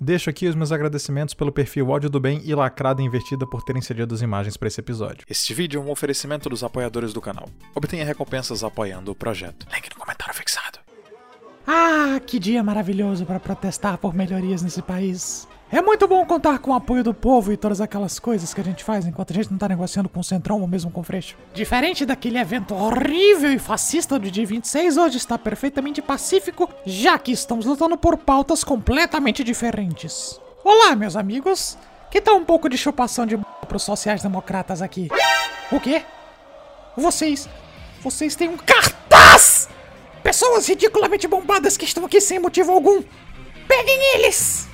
Deixo aqui os meus agradecimentos pelo perfil Ódio do Bem e Lacrada Invertida por terem cedido as imagens para esse episódio. Este vídeo é um oferecimento dos apoiadores do canal. Obtenha recompensas apoiando o projeto. Link no comentário fixado. Ah, que dia maravilhoso para protestar por melhorias nesse país. É muito bom contar com o apoio do povo e todas aquelas coisas que a gente faz enquanto a gente não tá negociando com o Centrão ou mesmo com o Freixo. Diferente daquele evento horrível e fascista do dia 26, hoje está perfeitamente pacífico, já que estamos lutando por pautas completamente diferentes. Olá, meus amigos. Que tal um pouco de chupação de b pros sociais-democratas aqui? O quê? Vocês. Vocês têm um cartaz! Pessoas ridiculamente bombadas que estão aqui sem motivo algum. Peguem eles!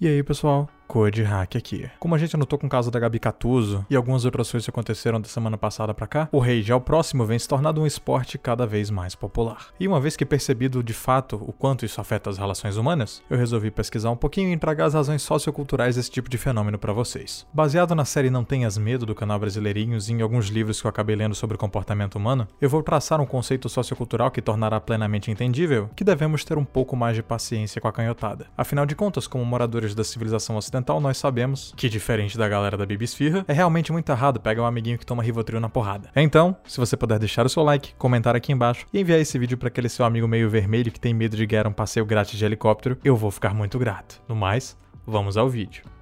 E aí, pessoal? Code Hack aqui. Como a gente anotou com o caso da Gabi Catuso e algumas outras coisas que aconteceram da semana passada para cá, o Rage ao próximo vem se tornando um esporte cada vez mais popular. E uma vez que percebido de fato o quanto isso afeta as relações humanas, eu resolvi pesquisar um pouquinho e entregar as razões socioculturais desse tipo de fenômeno para vocês. Baseado na série Não Tenhas Medo do canal Brasileirinhos e em alguns livros que eu acabei lendo sobre comportamento humano, eu vou traçar um conceito sociocultural que tornará plenamente entendível que devemos ter um pouco mais de paciência com a canhotada. Afinal de contas, como moradores da civilização ocidental, nós sabemos que, diferente da galera da Bibisfirra, é realmente muito errado pegar um amiguinho que toma Rivotril na porrada. Então, se você puder deixar o seu like, comentar aqui embaixo e enviar esse vídeo para aquele seu amigo meio vermelho que tem medo de ganhar um passeio grátis de helicóptero, eu vou ficar muito grato. No mais, vamos ao vídeo.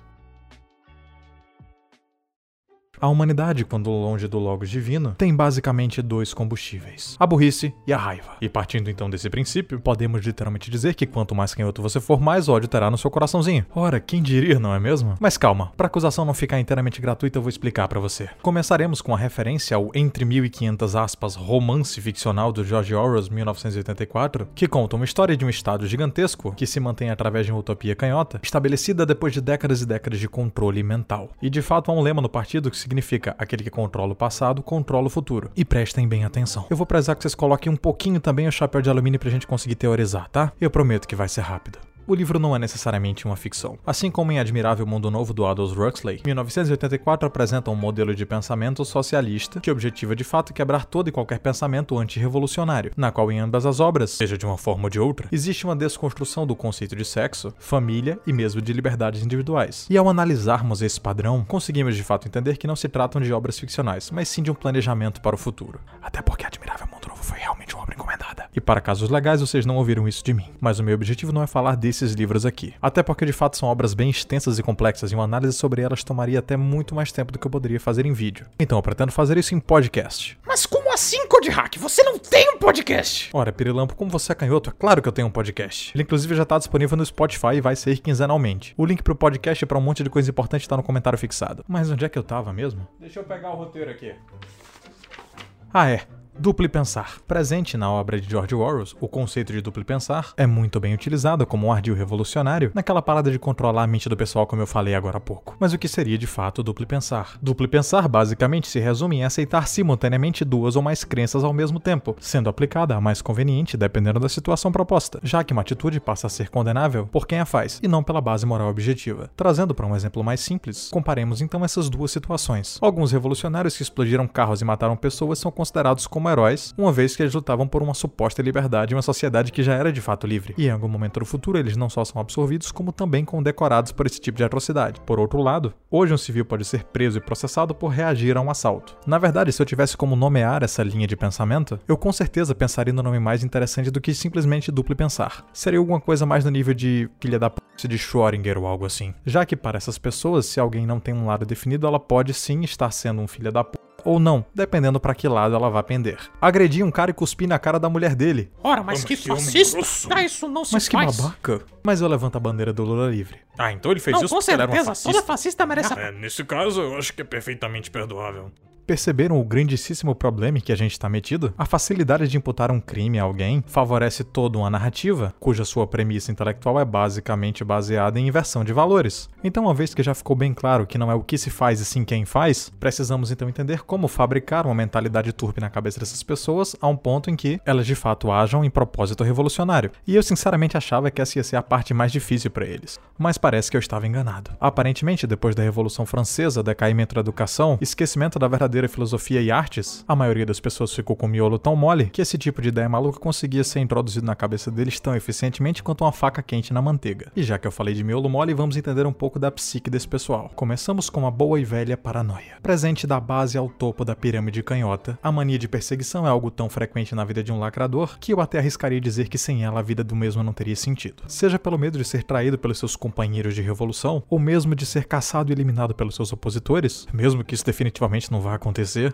A humanidade, quando longe do Logos divino, tem basicamente dois combustíveis: a burrice e a raiva. E partindo então desse princípio, podemos literalmente dizer que quanto mais canhoto você for, mais ódio terá no seu coraçãozinho. Ora, quem diria, não é mesmo? Mas calma, para acusação não ficar inteiramente gratuita, eu vou explicar para você. Começaremos com a referência ao entre 1500 aspas romance ficcional do George Orwell 1984, que conta uma história de um estado gigantesco que se mantém através de uma utopia canhota, estabelecida depois de décadas e décadas de controle mental. E de fato há um lema no partido que significa aquele que controla o passado, controla o futuro. E prestem bem atenção. Eu vou precisar que vocês coloquem um pouquinho também o chapéu de alumínio pra gente conseguir teorizar, tá? Eu prometo que vai ser rápido o livro não é necessariamente uma ficção. Assim como em Admirável Mundo Novo do Aldous Huxley, 1984 apresenta um modelo de pensamento socialista que objetiva de fato quebrar todo e qualquer pensamento antirrevolucionário, na qual em ambas as obras, seja de uma forma ou de outra, existe uma desconstrução do conceito de sexo, família e mesmo de liberdades individuais. E ao analisarmos esse padrão, conseguimos de fato entender que não se tratam de obras ficcionais, mas sim de um planejamento para o futuro. Até porque Admirável E para casos legais, vocês não ouviram isso de mim. Mas o meu objetivo não é falar desses livros aqui. Até porque de fato são obras bem extensas e complexas e uma análise sobre elas tomaria até muito mais tempo do que eu poderia fazer em vídeo. Então eu pretendo fazer isso em podcast. Mas como assim, Code Hack? Você não tem um podcast? Ora, Pirilampo, como você é canhoto, é claro que eu tenho um podcast. Ele inclusive já está disponível no Spotify e vai sair quinzenalmente. O link pro podcast e pra um monte de coisa importante está no comentário fixado. Mas onde é que eu tava mesmo? Deixa eu pegar o roteiro aqui. Ah, é. Duplo pensar. Presente na obra de George Orwell, o conceito de duplo pensar é muito bem utilizado como um ardil revolucionário naquela parada de controlar a mente do pessoal como eu falei agora há pouco. Mas o que seria de fato duplo pensar? Duplo pensar basicamente se resume em aceitar simultaneamente duas ou mais crenças ao mesmo tempo, sendo aplicada a mais conveniente dependendo da situação proposta, já que uma atitude passa a ser condenável por quem a faz e não pela base moral objetiva. Trazendo para um exemplo mais simples, comparemos então essas duas situações. Alguns revolucionários que explodiram carros e mataram pessoas são considerados como heróis, uma vez que eles lutavam por uma suposta liberdade em uma sociedade que já era de fato livre. E em algum momento do futuro, eles não só são absorvidos, como também condecorados por esse tipo de atrocidade. Por outro lado, hoje um civil pode ser preso e processado por reagir a um assalto. Na verdade, se eu tivesse como nomear essa linha de pensamento, eu com certeza pensaria no nome mais interessante do que simplesmente duplo pensar. Seria alguma coisa mais no nível de filha da p de Schrödinger ou algo assim. Já que para essas pessoas, se alguém não tem um lado definido, ela pode sim estar sendo um filho da p ou não, dependendo para que lado ela vai pender. Agredir um cara e cuspir na cara da mulher dele. Ora, mas que fascista! Ah, isso não se Mas que faz. babaca. Mas eu levanto a bandeira do Lula livre. Ah, então ele fez Não, isso com porque ele era certeza, fascista? toda fascista merece a... É, nesse caso, eu acho que é perfeitamente perdoável. Perceberam o grandíssimo problema em que a gente está metido? A facilidade de imputar um crime a alguém favorece toda uma narrativa, cuja sua premissa intelectual é basicamente baseada em inversão de valores. Então, uma vez que já ficou bem claro que não é o que se faz e sim quem faz, precisamos então entender como fabricar uma mentalidade turpe na cabeça dessas pessoas a um ponto em que elas de fato ajam em propósito revolucionário. E eu sinceramente achava que essa ia ser a parte mais difícil para eles. Mas parece que eu estava enganado. Aparentemente, depois da Revolução Francesa, decaimento da educação, esquecimento da verdadeira verdadeira filosofia e artes, a maioria das pessoas ficou com o miolo tão mole que esse tipo de ideia maluca conseguia ser introduzido na cabeça deles tão eficientemente quanto uma faca quente na manteiga. E já que eu falei de miolo mole, vamos entender um pouco da psique desse pessoal. Começamos com uma boa e velha paranoia. Presente da base ao topo da pirâmide canhota, a mania de perseguição é algo tão frequente na vida de um lacrador que eu até arriscaria dizer que sem ela a vida do mesmo não teria sentido. Seja pelo medo de ser traído pelos seus companheiros de revolução, ou mesmo de ser caçado e eliminado pelos seus opositores, mesmo que isso definitivamente não vá acontecer,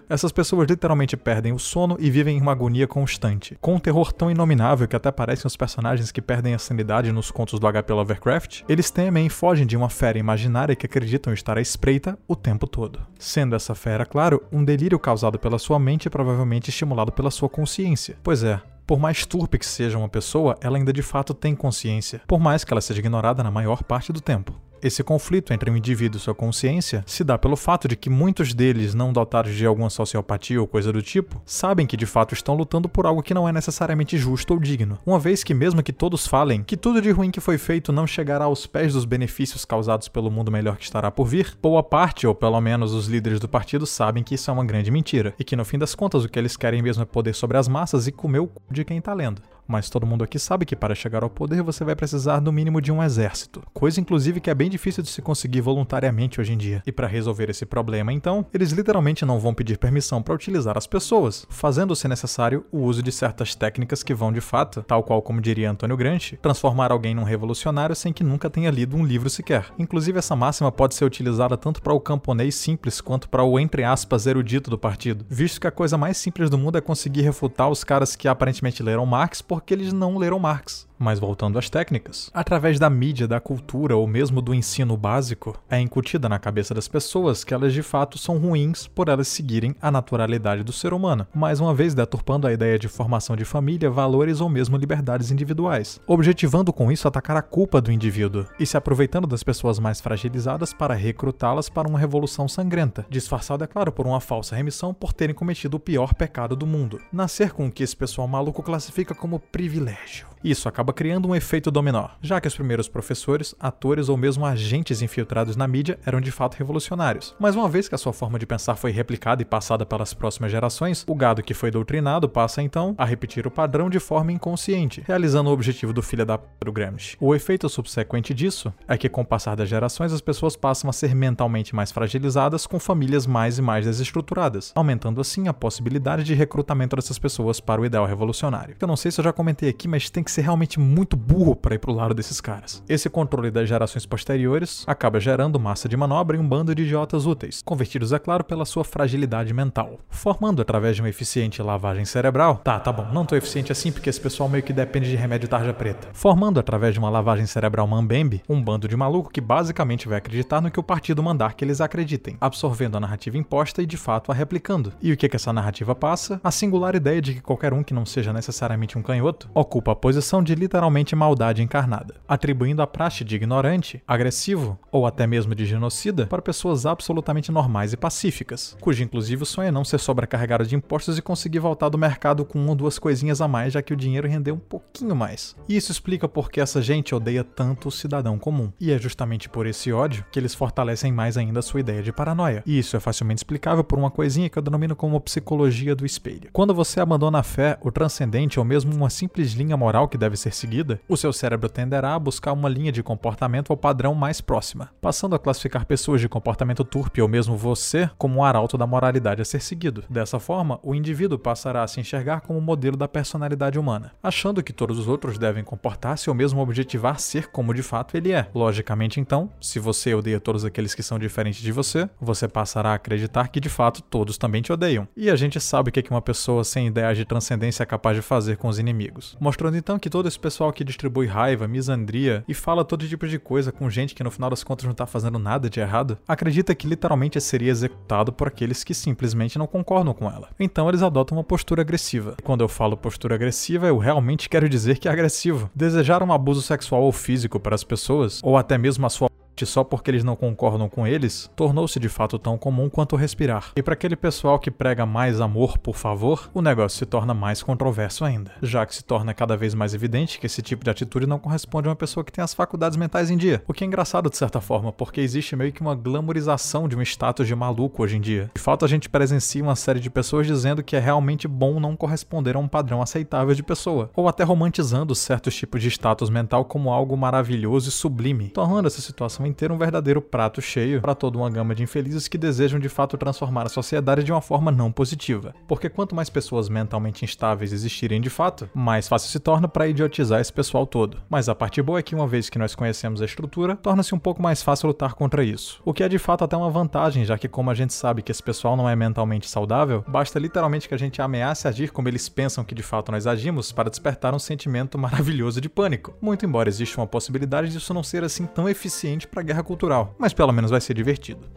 essas pessoas literalmente perdem o sono e vivem em uma agonia constante, com um terror tão inominável que até parecem os personagens que perdem a sanidade nos contos do HP Lovecraft, eles temem e fogem de uma fera imaginária que acreditam estar à espreita o tempo todo. Sendo essa fera, claro, um delírio causado pela sua mente e provavelmente estimulado pela sua consciência. Pois é, por mais turpe que seja uma pessoa, ela ainda de fato tem consciência, por mais que ela seja ignorada na maior parte do tempo. Esse conflito entre o indivíduo e sua consciência se dá pelo fato de que muitos deles, não dotados de alguma sociopatia ou coisa do tipo, sabem que de fato estão lutando por algo que não é necessariamente justo ou digno. Uma vez que, mesmo que todos falem que tudo de ruim que foi feito não chegará aos pés dos benefícios causados pelo mundo melhor que estará por vir, boa parte, ou pelo menos os líderes do partido, sabem que isso é uma grande mentira e que no fim das contas o que eles querem mesmo é poder sobre as massas e comer o cu de quem tá lendo mas todo mundo aqui sabe que para chegar ao poder você vai precisar no mínimo de um exército, coisa inclusive que é bem difícil de se conseguir voluntariamente hoje em dia. E para resolver esse problema, então, eles literalmente não vão pedir permissão para utilizar as pessoas, fazendo se necessário o uso de certas técnicas que vão de fato, tal qual como diria Antônio Gramsci, transformar alguém num revolucionário sem que nunca tenha lido um livro sequer. Inclusive essa máxima pode ser utilizada tanto para o camponês simples quanto para o entre aspas erudito do partido, visto que a coisa mais simples do mundo é conseguir refutar os caras que aparentemente leram Marx porque eles não leram Marx. Mas voltando às técnicas, através da mídia, da cultura ou mesmo do ensino básico, é incutida na cabeça das pessoas que elas de fato são ruins por elas seguirem a naturalidade do ser humano, mais uma vez deturpando a ideia de formação de família, valores ou mesmo liberdades individuais, objetivando com isso atacar a culpa do indivíduo e se aproveitando das pessoas mais fragilizadas para recrutá-las para uma revolução sangrenta, disfarçada, é claro, por uma falsa remissão por terem cometido o pior pecado do mundo, nascer com o que esse pessoal maluco classifica como privilégio. Isso acaba criando um efeito dominó, já que os primeiros professores, atores ou mesmo agentes infiltrados na mídia eram de fato revolucionários. Mas uma vez que a sua forma de pensar foi replicada e passada pelas próximas gerações, o gado que foi doutrinado passa então a repetir o padrão de forma inconsciente, realizando o objetivo do filho da p do Gramsci. O efeito subsequente disso é que com o passar das gerações as pessoas passam a ser mentalmente mais fragilizadas com famílias mais e mais desestruturadas, aumentando assim a possibilidade de recrutamento dessas pessoas para o ideal revolucionário. Eu não sei se eu já comentei aqui, mas tem que ser realmente muito burro para ir pro lado desses caras. Esse controle das gerações posteriores acaba gerando massa de manobra e um bando de idiotas úteis, convertidos, é claro, pela sua fragilidade mental, formando através de uma eficiente lavagem cerebral. Tá, tá bom, não tão eficiente assim porque esse pessoal meio que depende de remédio tarja preta. Formando através de uma lavagem cerebral mambembe, um bando de maluco que basicamente vai acreditar no que o partido mandar que eles acreditem, absorvendo a narrativa imposta e de fato a replicando. E o que que essa narrativa passa? A singular ideia de que qualquer um que não seja necessariamente um canhoto ocupa a posição de literalmente maldade encarnada, atribuindo a praxe de ignorante, agressivo ou até mesmo de genocida para pessoas absolutamente normais e pacíficas, cujo inclusive o sonho é não ser sobrecarregado de impostos e conseguir voltar do mercado com uma ou duas coisinhas a mais, já que o dinheiro rendeu um pouquinho mais. E isso explica por que essa gente odeia tanto o cidadão comum. E é justamente por esse ódio que eles fortalecem mais ainda a sua ideia de paranoia. E isso é facilmente explicável por uma coisinha que eu denomino como psicologia do espelho. Quando você abandona a fé, o transcendente ou mesmo uma simples linha moral que deve ser seguida, o seu cérebro tenderá a buscar uma linha de comportamento ou padrão mais próxima, passando a classificar pessoas de comportamento turpe ou mesmo você como um arauto da moralidade a ser seguido. Dessa forma, o indivíduo passará a se enxergar como modelo da personalidade humana, achando que todos os outros devem comportar-se ou mesmo objetivar ser como de fato ele é. Logicamente, então, se você odeia todos aqueles que são diferentes de você, você passará a acreditar que de fato todos também te odeiam. E a gente sabe o que uma pessoa sem ideias de transcendência é capaz de fazer com os inimigos, mostrando então que todo esse pessoal que distribui raiva, misandria e fala todo tipo de coisa com gente que no final das contas não tá fazendo nada de errado, acredita que literalmente seria executado por aqueles que simplesmente não concordam com ela. Então eles adotam uma postura agressiva. Quando eu falo postura agressiva, eu realmente quero dizer que é agressivo. Desejar um abuso sexual ou físico para as pessoas, ou até mesmo a sua só porque eles não concordam com eles, tornou-se de fato tão comum quanto respirar. E para aquele pessoal que prega mais amor, por favor, o negócio se torna mais controverso ainda, já que se torna cada vez mais evidente que esse tipo de atitude não corresponde a uma pessoa que tem as faculdades mentais em dia. O que é engraçado de certa forma, porque existe meio que uma glamorização de um status de maluco hoje em dia. De fato, a gente presencia uma série de pessoas dizendo que é realmente bom não corresponder a um padrão aceitável de pessoa, ou até romantizando certos tipos de status mental como algo maravilhoso e sublime, tornando essa situação inteira um verdadeiro prato cheio para toda uma gama de infelizes que desejam de fato transformar a sociedade de uma forma não positiva. Porque quanto mais pessoas mentalmente instáveis existirem de fato, mais fácil se torna para idiotizar esse pessoal todo. Mas a parte boa é que uma vez que nós conhecemos a estrutura, torna-se um pouco mais fácil lutar contra isso. O que é de fato até uma vantagem, já que como a gente sabe que esse pessoal não é mentalmente saudável, basta literalmente que a gente ameace agir como eles pensam que de fato nós agimos para despertar um sentimento maravilhoso de pânico. Muito embora exista uma possibilidade disso não ser assim tão eficiente para a guerra cultural, mas pelo menos vai ser divertido.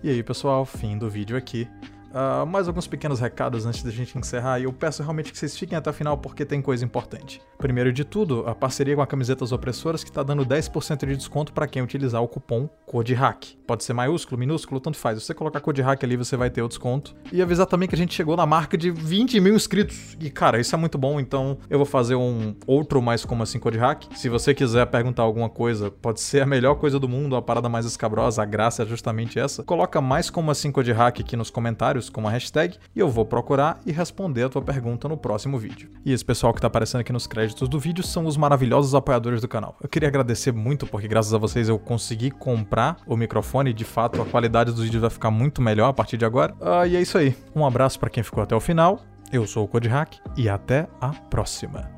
E aí, pessoal, fim do vídeo aqui. Uh, mais alguns pequenos recados antes da gente encerrar, e eu peço realmente que vocês fiquem até o final porque tem coisa importante. Primeiro de tudo, a parceria com a Camisetas Opressoras que está dando 10% de desconto para quem utilizar o cupom CODEHACK. Pode ser maiúsculo, minúsculo, tanto faz. Você colocar CODEHACK ali, você vai ter o desconto. E avisar também que a gente chegou na marca de 20 mil inscritos. E cara, isso é muito bom, então eu vou fazer um outro mais como assim CODEHACK. Se você quiser perguntar alguma coisa, pode ser a melhor coisa do mundo, a parada mais escabrosa, a graça é justamente essa. Coloca mais como assim CODEHACK aqui nos comentários, como a hashtag, e eu vou procurar e responder a tua pergunta no próximo vídeo. E esse pessoal que tá aparecendo aqui nos créditos do vídeo são os maravilhosos apoiadores do canal. Eu queria agradecer muito porque graças a vocês eu consegui comprar o microfone e de fato a qualidade dos vídeos vai ficar muito melhor a partir de agora. Uh, e é isso aí. Um abraço para quem ficou até o final. Eu sou o Code Hack e até a próxima.